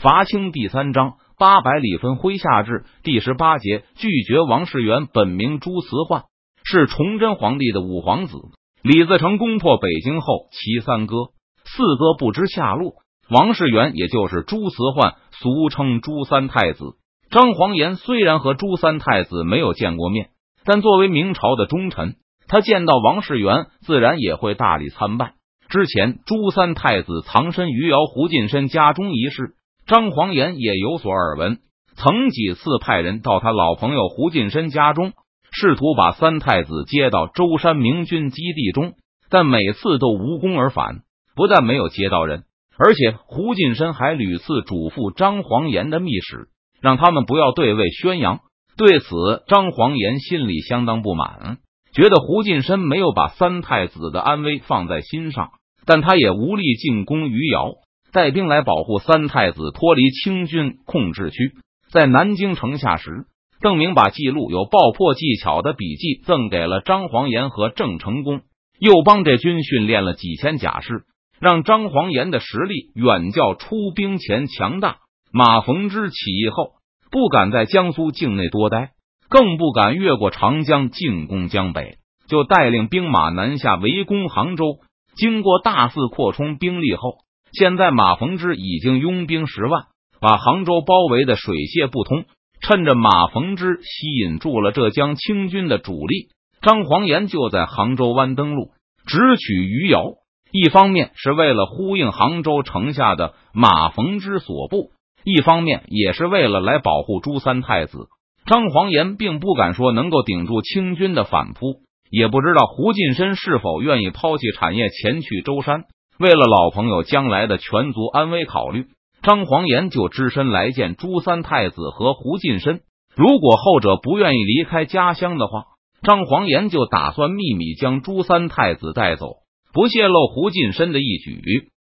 伐清第三章八百里分麾下炙第十八节拒绝王世元本名朱慈焕，是崇祯皇帝的五皇子。李自成攻破北京后，其三哥、四哥不知下落。王世元也就是朱慈焕，俗称朱三太子。张煌言虽然和朱三太子没有见过面，但作为明朝的忠臣，他见到王世元自然也会大礼参拜。之前朱三太子藏身余姚胡进深家中一事，张煌言也有所耳闻，曾几次派人到他老朋友胡进深家中，试图把三太子接到舟山明军基地中，但每次都无功而返。不但没有接到人。而且胡进深还屡次嘱咐张煌言的密使，让他们不要对外宣扬。对此，张煌言心里相当不满，觉得胡进深没有把三太子的安危放在心上。但他也无力进攻余姚，带兵来保护三太子脱离清军控制区。在南京城下时，邓明把记录有爆破技巧的笔记赠给了张煌言和郑成功，又帮这军训练了几千甲士。让张煌言的实力远较出兵前强大。马逢之起义后，不敢在江苏境内多待，更不敢越过长江进攻江北，就带领兵马南下围攻杭州。经过大肆扩充兵力后，现在马逢之已经拥兵十万，把杭州包围的水泄不通。趁着马逢之吸引住了浙江清军的主力，张煌言就在杭州湾登陆，直取余姚。一方面是为了呼应杭州城下的马逢之所部，一方面也是为了来保护朱三太子。张煌言并不敢说能够顶住清军的反扑，也不知道胡进深是否愿意抛弃产业前去舟山。为了老朋友将来的全族安危考虑，张黄岩就只身来见朱三太子和胡进深。如果后者不愿意离开家乡的话，张黄岩就打算秘密将朱三太子带走。不泄露胡进深的一举，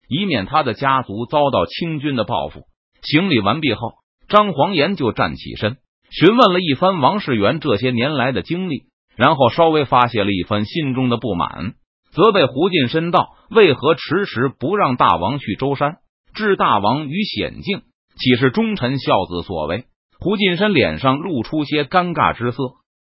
以免他的家族遭到清军的报复。行礼完毕后，张黄岩就站起身，询问了一番王世元这些年来的经历，然后稍微发泄了一番心中的不满，责备胡进深道：“为何迟迟不让大王去舟山，置大王于险境？岂是忠臣孝子所为？”胡进深脸上露出些尴尬之色，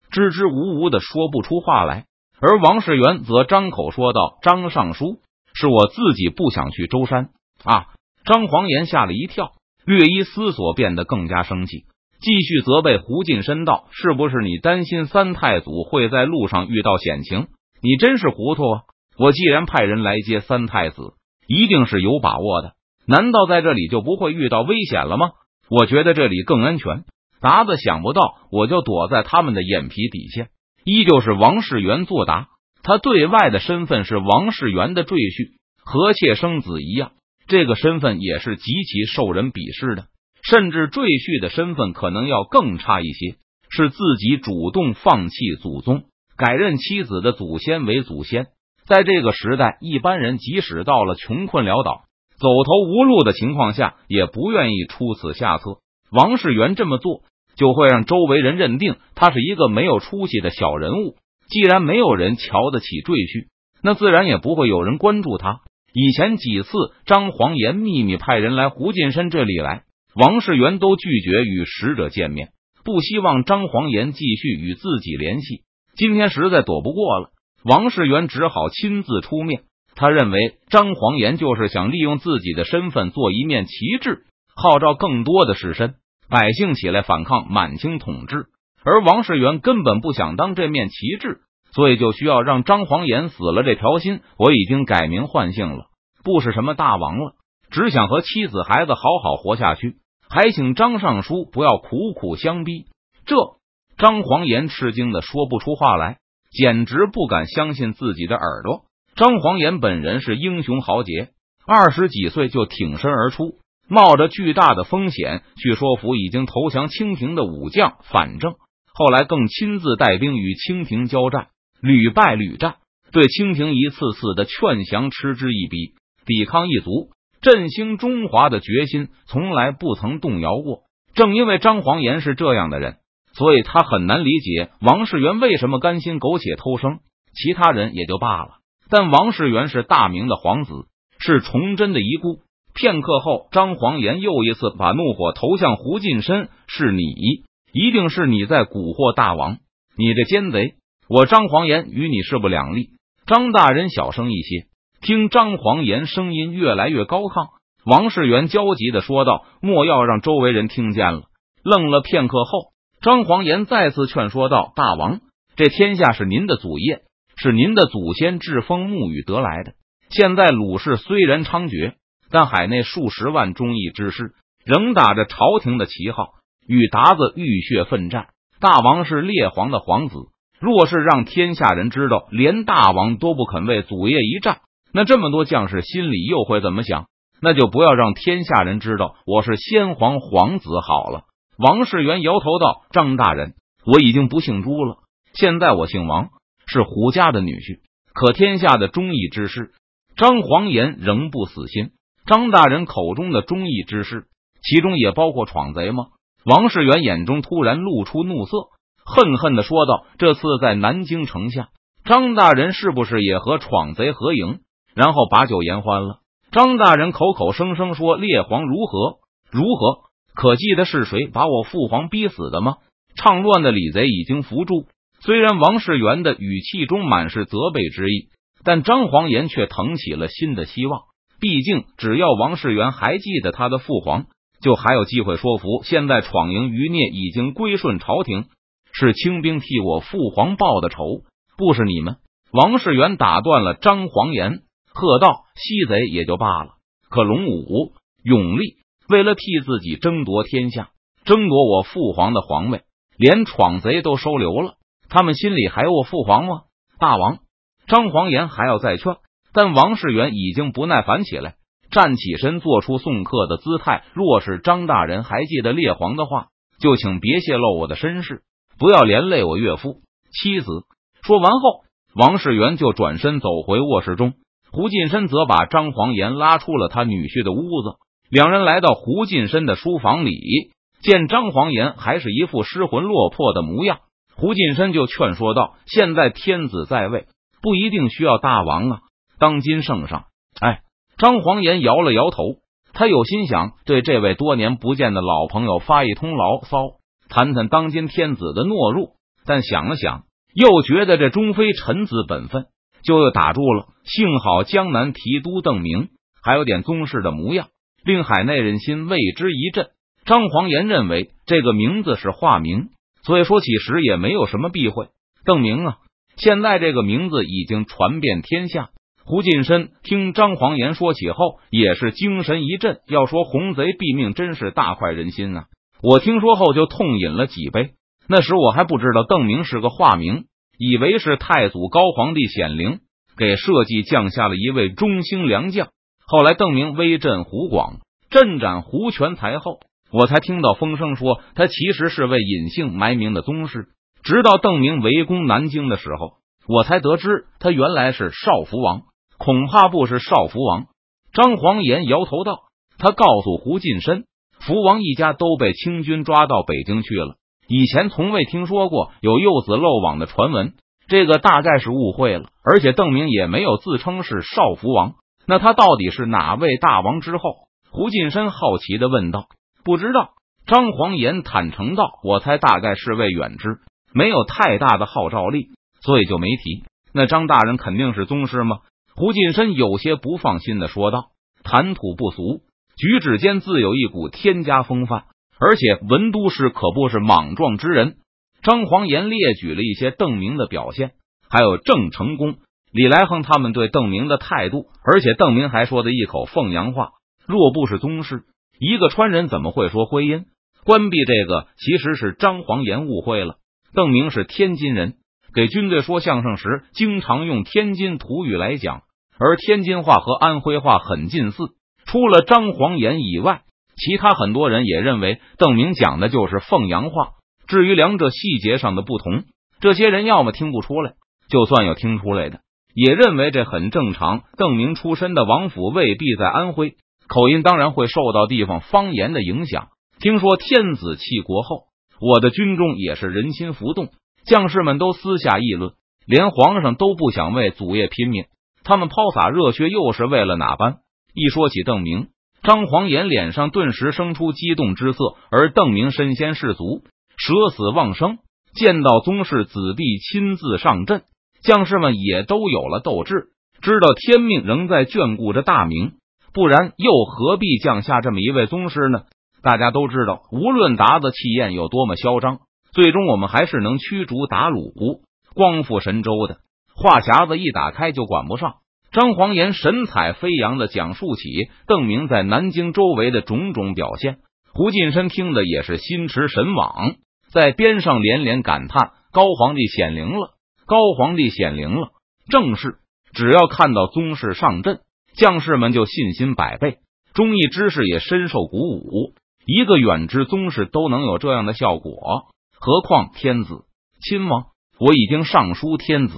支支吾吾的说不出话来。而王世元则张口说道：“张尚书，是我自己不想去舟山啊！”张黄岩吓了一跳，略一思索，变得更加生气，继续责备胡进深道：“是不是你担心三太祖会在路上遇到险情？你真是糊涂啊！我既然派人来接三太子，一定是有把握的。难道在这里就不会遇到危险了吗？我觉得这里更安全。达子想不到，我就躲在他们的眼皮底下。”依旧是王世元作答，他对外的身份是王世元的赘婿，和妾生子一样，这个身份也是极其受人鄙视的，甚至赘婿的身份可能要更差一些，是自己主动放弃祖宗，改认妻子的祖先为祖先。在这个时代，一般人即使到了穷困潦倒、走投无路的情况下，也不愿意出此下策。王世元这么做。就会让周围人认定他是一个没有出息的小人物。既然没有人瞧得起赘婿，那自然也不会有人关注他。以前几次张煌岩秘密派人来胡进深这里来，王世元都拒绝与使者见面，不希望张煌岩继续与自己联系。今天实在躲不过了，王世元只好亲自出面。他认为张煌言就是想利用自己的身份做一面旗帜，号召更多的士绅。百姓起来反抗满清统治，而王世元根本不想当这面旗帜，所以就需要让张煌言死了这条心。我已经改名换姓了，不是什么大王了，只想和妻子孩子好好活下去。还请张尚书不要苦苦相逼。这张煌言吃惊的说不出话来，简直不敢相信自己的耳朵。张煌言本人是英雄豪杰，二十几岁就挺身而出。冒着巨大的风险去说服已经投降清廷的武将反正，后来更亲自带兵与清廷交战，屡败屡战，对清廷一次次的劝降嗤之以鼻，抵抗一族，振兴中华的决心从来不曾动摇过。正因为张煌言是这样的人，所以他很难理解王世元为什么甘心苟且偷生。其他人也就罢了，但王世元是大明的皇子，是崇祯的遗孤。片刻后，张黄岩又一次把怒火投向胡近身：“是你，一定是你在蛊惑大王！你这奸贼！我张黄岩与你势不两立。”张大人小声一些，听张黄岩声音越来越高亢。王世元焦急的说道：“莫要让周围人听见了。”愣了片刻后，张黄岩再次劝说道：“大王，这天下是您的祖业，是您的祖先栉风沐雨得来的。现在鲁氏虽然猖獗。”但海内数十万忠义之士仍打着朝廷的旗号与鞑子浴血奋战。大王是列皇的皇子，若是让天下人知道连大王都不肯为祖业一战，那这么多将士心里又会怎么想？那就不要让天下人知道我是先皇皇子好了。王世元摇头道：“张大人，我已经不姓朱了，现在我姓王，是胡家的女婿。可天下的忠义之士，张黄岩仍不死心。”张大人口中的忠义之士，其中也包括闯贼吗？王世元眼中突然露出怒色，恨恨的说道：“这次在南京城下，张大人是不是也和闯贼合营，然后把酒言欢了？”张大人口口声声说列皇如何如何，可记得是谁把我父皇逼死的吗？唱乱的李贼已经伏诛。虽然王世元的语气中满是责备之意，但张黄岩却腾起了新的希望。毕竟，只要王世元还记得他的父皇，就还有机会说服。现在闯营余孽已经归顺朝廷，是清兵替我父皇报的仇，不是你们。王世元打断了张黄岩，喝道：“西贼也就罢了，可龙武、永力为了替自己争夺天下，争夺我父皇的皇位，连闯贼都收留了，他们心里还有我父皇吗？”大王张黄岩还要再劝。但王世元已经不耐烦起来，站起身，做出送客的姿态。若是张大人还记得列皇的话，就请别泄露我的身世，不要连累我岳父妻子。说完后，王世元就转身走回卧室中，胡进深则把张黄岩拉出了。他女婿的屋子。两人来到胡进深的书房里，见张黄岩还是一副失魂落魄的模样，胡进深就劝说道：“现在天子在位，不一定需要大王啊。”当今圣上，哎，张黄岩摇了摇头，他有心想对这位多年不见的老朋友发一通牢骚，谈谈当今天子的懦弱，但想了想，又觉得这终非臣子本分，就又打住了。幸好江南提督邓明还有点宗室的模样，令海内人心为之一振。张黄岩认为这个名字是化名，所以说起时也没有什么避讳。邓明啊，现在这个名字已经传遍天下。胡进深听张黄岩说起后，也是精神一振。要说红贼毙命，真是大快人心啊！我听说后就痛饮了几杯。那时我还不知道邓明是个化名，以为是太祖高皇帝显灵给社稷降下了一位中兴良将。后来邓明威震湖广，镇斩胡全才后，我才听到风声说他其实是位隐姓埋名的宗室。直到邓明围攻南京的时候，我才得知他原来是少福王。恐怕不是少福王。张黄岩摇头道：“他告诉胡进深，福王一家都被清军抓到北京去了。以前从未听说过有幼子漏网的传闻，这个大概是误会了。而且邓明也没有自称是少福王，那他到底是哪位大王之后？”胡进深好奇的问道：“不知道。”张黄岩坦诚道：“我猜大概是位远之，没有太大的号召力，所以就没提。那张大人肯定是宗师吗？”胡进深有些不放心的说道：“谈吐不俗，举止间自有一股天家风范，而且文都师可不是莽撞之人。”张黄岩列举了一些邓明的表现，还有郑成功、李来亨他们对邓明的态度，而且邓明还说的一口凤阳话。若不是宗室，一个川人怎么会说徽音？关闭这个其实是张黄岩误会了，邓明是天津人，给军队说相声时经常用天津土语来讲。而天津话和安徽话很近似，除了张黄岩以外，其他很多人也认为邓明讲的就是凤阳话。至于两者细节上的不同，这些人要么听不出来，就算有听出来的，也认为这很正常。邓明出身的王府未必在安徽，口音当然会受到地方方言的影响。听说天子弃国后，我的军中也是人心浮动，将士们都私下议论，连皇上都不想为祖业拼命。他们抛洒热血，又是为了哪般？一说起邓明，张黄岩脸上顿时生出激动之色，而邓明身先士卒，舍死忘生，见到宗室子弟亲自上阵，将士们也都有了斗志，知道天命仍在眷顾着大明，不然又何必降下这么一位宗师呢？大家都知道，无论达子气焰有多么嚣张，最终我们还是能驱逐鞑虏，光复神州的。话匣子一打开就管不上。张黄岩神采飞扬的讲述起邓明在南京周围的种种表现，胡进深听的也是心驰神往，在边上连连感叹：“高皇帝显灵了，高皇帝显灵了！”正是，只要看到宗室上阵，将士们就信心百倍，忠义之士也深受鼓舞。一个远之宗室都能有这样的效果，何况天子亲王？我已经上书天子。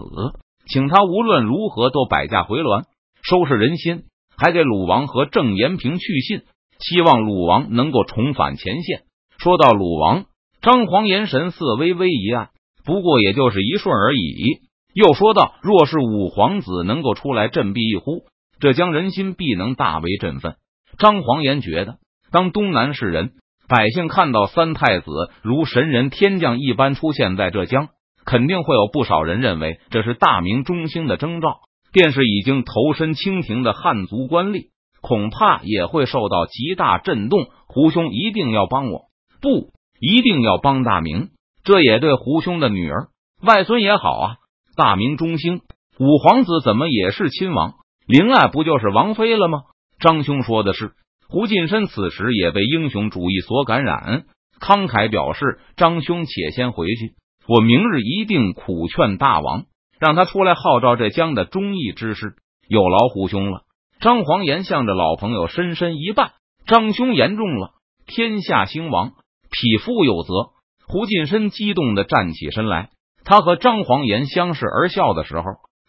请他无论如何都摆驾回銮，收拾人心，还给鲁王和郑延平去信，希望鲁王能够重返前线。说到鲁王，张黄岩神色微微一暗，不过也就是一瞬而已。又说道：“若是五皇子能够出来振臂一呼，这将人心必能大为振奋。”张黄岩觉得，当东南士人百姓看到三太子如神人天降一般出现在浙江。肯定会有不少人认为这是大明中兴的征兆，便是已经投身清廷的汉族官吏，恐怕也会受到极大震动。胡兄一定要帮我，不一定要帮大明，这也对胡兄的女儿、外孙也好啊。大明中兴，五皇子怎么也是亲王？灵爱不就是王妃了吗？张兄说的是。胡进深此时也被英雄主义所感染，慷慨表示：“张兄且先回去。”我明日一定苦劝大王，让他出来号召这江的忠义之士，有劳胡兄了。张黄岩向着老朋友深深一拜：“张兄言重了，天下兴亡，匹夫有责。”胡进深激动的站起身来。他和张黄岩相视而笑的时候，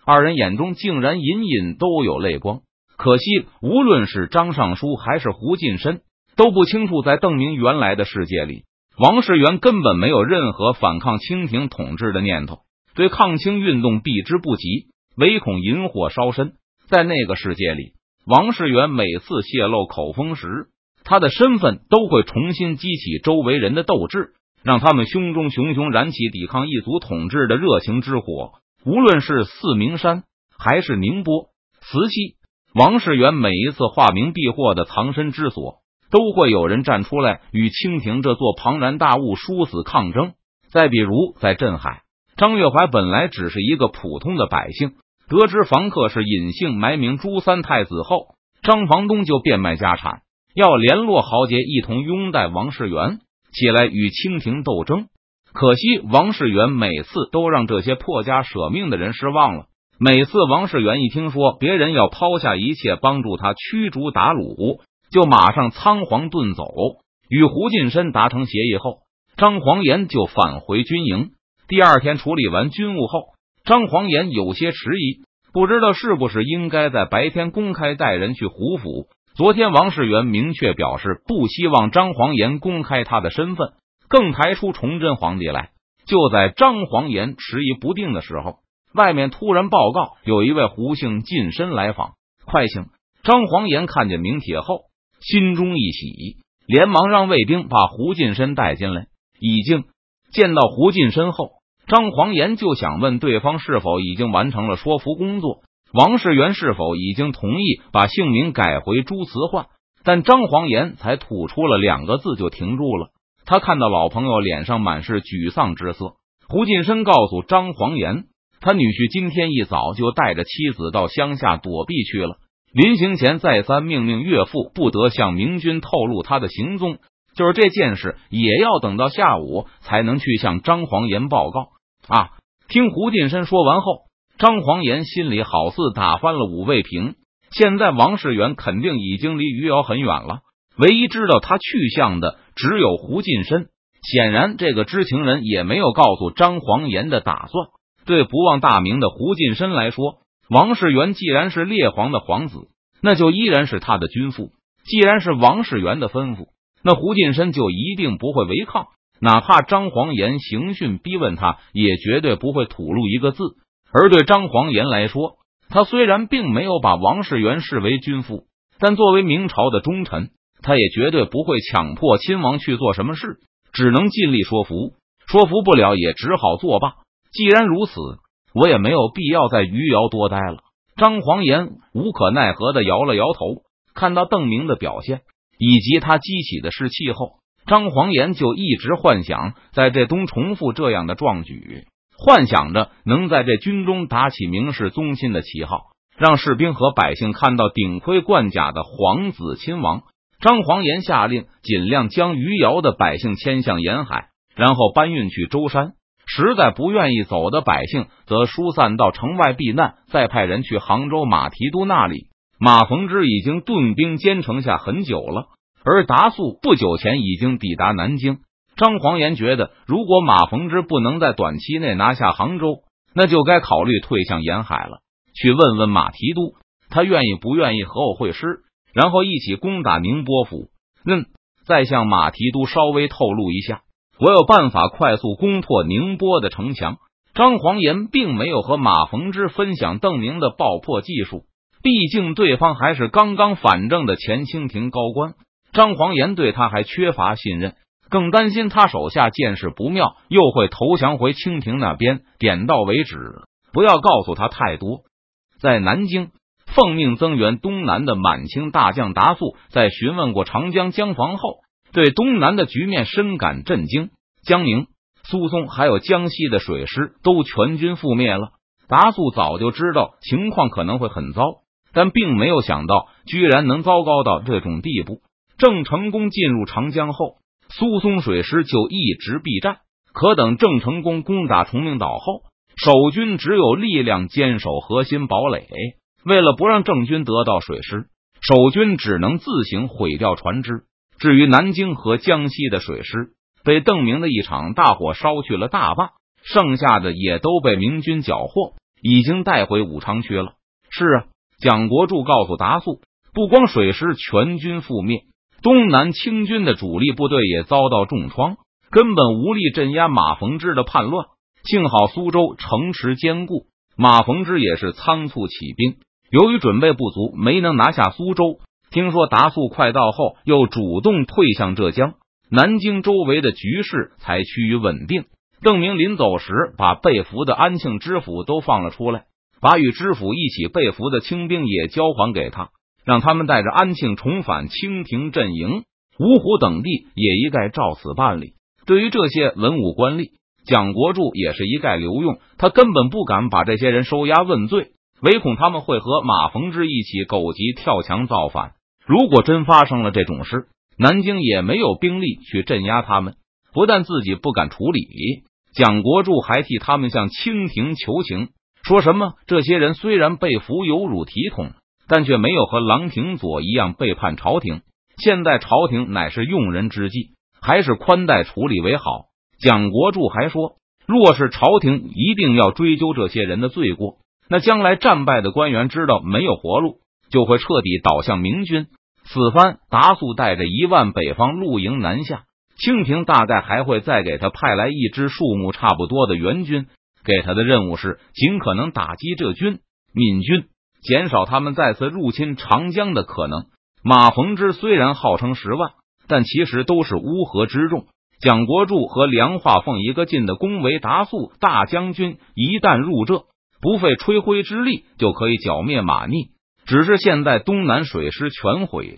二人眼中竟然隐隐都有泪光。可惜，无论是张尚书还是胡进深，都不清楚在邓明原来的世界里。王世元根本没有任何反抗清廷统治的念头，对抗清运动避之不及，唯恐引火烧身。在那个世界里，王世元每次泄露口风时，他的身份都会重新激起周围人的斗志，让他们胸中熊熊燃起抵抗异族统治的热情之火。无论是四明山还是宁波、慈溪，王世元每一次化名避祸的藏身之所。都会有人站出来与清廷这座庞然大物殊死抗争。再比如，在镇海，张月怀本来只是一个普通的百姓，得知房客是隐姓埋名朱三太子后，张房东就变卖家产，要联络豪杰一同拥戴王世元起来与清廷斗争。可惜王世元每次都让这些破家舍命的人失望了。每次王世元一听说别人要抛下一切帮助他驱逐鞑虏。就马上仓皇遁走，与胡进深达成协议后，张黄岩就返回军营。第二天处理完军务后，张黄岩有些迟疑，不知道是不是应该在白天公开带人去胡府。昨天王世元明确表示不希望张黄岩公开他的身份，更抬出崇祯皇帝来。就在张黄岩迟疑不定的时候，外面突然报告有一位胡姓近身来访，快请！张黄岩看见名帖后。心中一喜，连忙让卫兵把胡近身带进来。已经见到胡进身后，张黄岩就想问对方是否已经完成了说服工作，王世元是否已经同意把姓名改回朱慈焕。但张黄岩才吐出了两个字就停住了。他看到老朋友脸上满是沮丧之色，胡进深告诉张黄岩，他女婿今天一早就带着妻子到乡下躲避去了。临行前，再三命令岳父不得向明军透露他的行踪，就是这件事也要等到下午才能去向张黄岩报告。啊！听胡进深说完后，张黄岩心里好似打翻了五味瓶。现在王世元肯定已经离余姚很远了，唯一知道他去向的只有胡进深。显然，这个知情人也没有告诉张黄岩的打算。对不忘大名的胡进深来说。王世元既然是列皇的皇子，那就依然是他的君父。既然是王世元的吩咐，那胡进深就一定不会违抗。哪怕张黄岩刑讯逼问他，也绝对不会吐露一个字。而对张黄岩来说，他虽然并没有把王世元视为君父，但作为明朝的忠臣，他也绝对不会强迫亲王去做什么事，只能尽力说服。说服不了，也只好作罢。既然如此，我也没有必要在余姚多待了。张黄岩无可奈何的摇了摇头。看到邓明的表现以及他激起的士气后，张黄岩就一直幻想在这东重复这样的壮举，幻想着能在这军中打起明世宗亲的旗号，让士兵和百姓看到顶盔冠甲的皇子亲王。张黄岩下令，尽量将余姚的百姓迁向沿海，然后搬运去舟山。实在不愿意走的百姓，则疏散到城外避难。再派人去杭州马提督那里。马逢之已经顿兵坚城下很久了，而达素不久前已经抵达南京。张黄岩觉得，如果马逢之不能在短期内拿下杭州，那就该考虑退向沿海了。去问问马提督，他愿意不愿意和我会师？然后一起攻打宁波府。嗯，再向马提督稍微透露一下，我有办法快速攻破宁波的城墙。张黄岩并没有和马逢之分享邓明的爆破技术，毕竟对方还是刚刚反正的前清廷高官，张黄岩对他还缺乏信任，更担心他手下见势不妙，又会投降回清廷那边。点到为止，不要告诉他太多。在南京。奉命增援东南的满清大将达素，在询问过长江江防后，对东南的局面深感震惊。江宁、苏松还有江西的水师都全军覆灭了。达素早就知道情况可能会很糟，但并没有想到居然能糟糕到这种地步。郑成功进入长江后，苏松水师就一直避战。可等郑成功攻打崇明岛后，守军只有力量坚守核心堡垒。为了不让郑军得到水师，守军只能自行毁掉船只。至于南京和江西的水师，被邓明的一场大火烧去了大半，剩下的也都被明军缴获，已经带回武昌去了。是啊，蒋国柱告诉达素，不光水师全军覆灭，东南清军的主力部队也遭到重创，根本无力镇压马逢之的叛乱。幸好苏州城池坚固，马逢之也是仓促起兵。由于准备不足，没能拿下苏州。听说达速快到后，又主动退向浙江、南京周围的局势才趋于稳定。邓明临走时，把被俘的安庆知府都放了出来，把与知府一起被俘的清兵也交还给他，让他们带着安庆重返清廷阵营。芜湖等地也一概照此办理。对于这些文武官吏，蒋国柱也是一概留用，他根本不敢把这些人收押问罪。唯恐他们会和马逢之一起狗急跳墙造反。如果真发生了这种事，南京也没有兵力去镇压他们。不但自己不敢处理，蒋国柱还替他们向清廷求情，说什么这些人虽然被俘有辱体统，但却没有和郎廷佐一样背叛朝廷。现在朝廷乃是用人之际，还是宽待处理为好。蒋国柱还说，若是朝廷一定要追究这些人的罪过。那将来战败的官员知道没有活路，就会彻底倒向明军。此番达素带着一万北方露营南下，清廷大概还会再给他派来一支数目差不多的援军。给他的任务是尽可能打击浙军、闽军，减少他们再次入侵长江的可能。马逢之虽然号称十万，但其实都是乌合之众。蒋国柱和梁化凤一个劲的恭维达素大将军，一旦入浙。不费吹灰之力就可以剿灭马逆，只是现在东南水师全毁，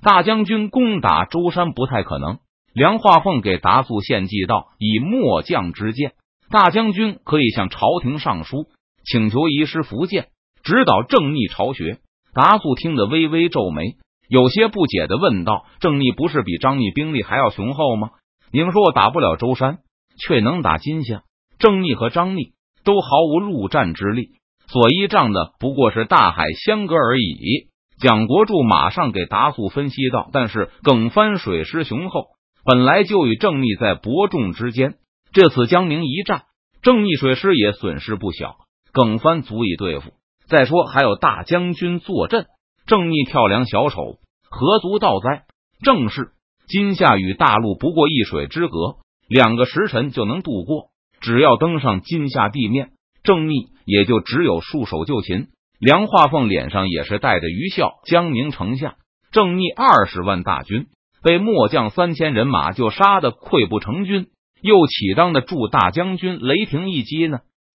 大将军攻打舟山不太可能。梁化凤给达素献计道：“以末将之见，大将军可以向朝廷上书，请求移师福建，指导正逆巢穴。”达素听得微微皱眉，有些不解的问道：“正逆不是比张逆兵力还要雄厚吗？你们说我打不了舟山，却能打金乡？正逆和张逆。”都毫无陆战之力，所依仗的不过是大海相隔而已。蒋国柱马上给达素分析道：“但是耿帆水师雄厚，本来就与正逆在伯仲之间。这次江宁一战，正逆水师也损失不小，耿帆足以对付。再说还有大将军坐镇，正逆跳梁小丑，何足道哉？正是今夏与大陆不过一水之隔，两个时辰就能度过。”只要登上金夏地面，正逆也就只有束手就擒。梁化凤脸上也是带着余笑。江宁城下，正逆二十万大军，被末将三千人马就杀得溃不成军，又岂当得住大将军雷霆一击呢？